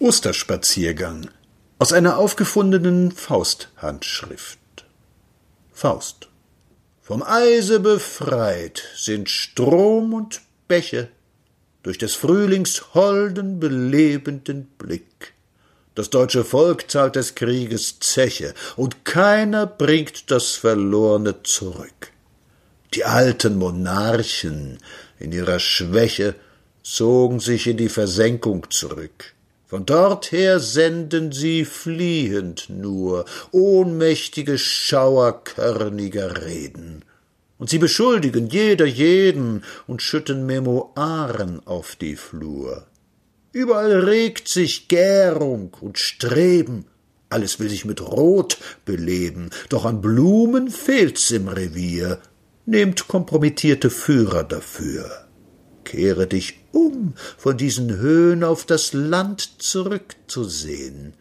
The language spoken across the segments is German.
Osterspaziergang aus einer aufgefundenen Fausthandschrift. Faust. Vom Eise befreit sind Strom und Bäche durch des Frühlings holden, belebenden Blick. Das deutsche Volk zahlt des Krieges Zeche, und keiner bringt das Verlorene zurück. Die alten Monarchen in ihrer Schwäche zogen sich in die Versenkung zurück. Von dorther senden sie fliehend nur ohnmächtige Schauer körniger Reden. Und sie beschuldigen jeder jeden und schütten Memoiren auf die Flur. Überall regt sich Gärung und Streben, alles will sich mit Rot beleben, doch an Blumen fehlt's im Revier, nehmt kompromittierte Führer dafür kehre dich um, von diesen Höhen auf das Land zurückzusehen.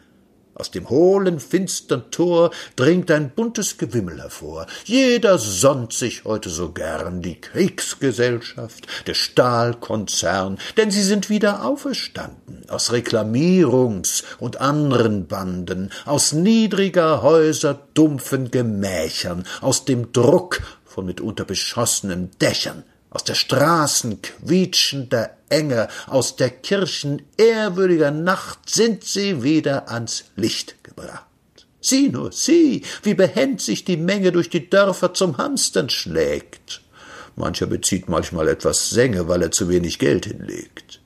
Aus dem hohlen, finstern Tor dringt ein buntes Gewimmel hervor. Jeder sonnt sich heute so gern, die Kriegsgesellschaft, der Stahlkonzern, denn sie sind wieder auferstanden, aus Reklamierungs- und anderen Banden, aus niedriger Häuser dumpfen Gemächern, aus dem Druck von mitunter beschossenen Dächern, aus der Straßen quietschender Enge, aus der Kirchen ehrwürdiger Nacht sind sie wieder ans Licht gebracht. Sieh nur, sieh, wie behend sich die Menge durch die Dörfer zum Hamstern schlägt. Mancher bezieht manchmal etwas Sänge, weil er zu wenig Geld hinlegt.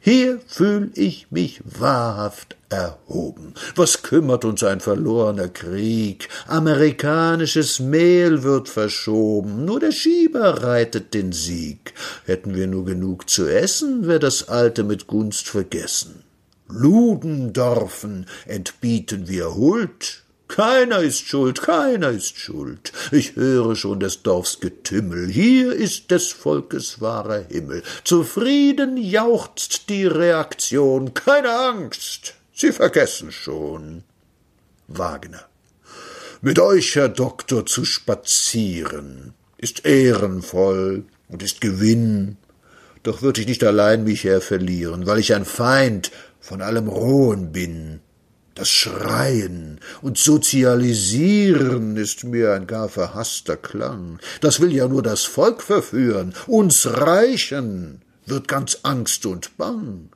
Hier fühl ich mich wahrhaft erhoben. Was kümmert uns ein verlorener Krieg? Amerikanisches Mehl wird verschoben, nur der Schieber reitet den Sieg. Hätten wir nur genug zu essen, wär das Alte mit Gunst vergessen. Ludendorfen entbieten wir Huld, keiner ist schuld, keiner ist schuld. Ich höre schon des Dorfs Getümmel. Hier ist des Volkes wahrer Himmel. Zufrieden jauchzt die Reaktion. Keine Angst, Sie vergessen schon. Wagner. Mit euch, Herr Doktor, zu spazieren, ist ehrenvoll und ist Gewinn. Doch würd ich nicht allein mich her verlieren, weil ich ein Feind von allem Rohen bin. Das Schreien und Sozialisieren ist mir ein gar verhaßter Klang. Das will ja nur das Volk verführen. Uns Reichen wird ganz Angst und Bang.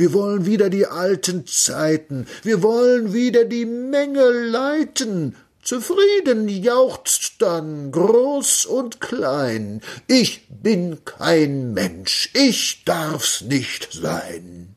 Wir wollen wieder die alten Zeiten. Wir wollen wieder die Menge leiten. Zufrieden jauchzt dann groß und klein. Ich bin kein Mensch. Ich darf's nicht sein.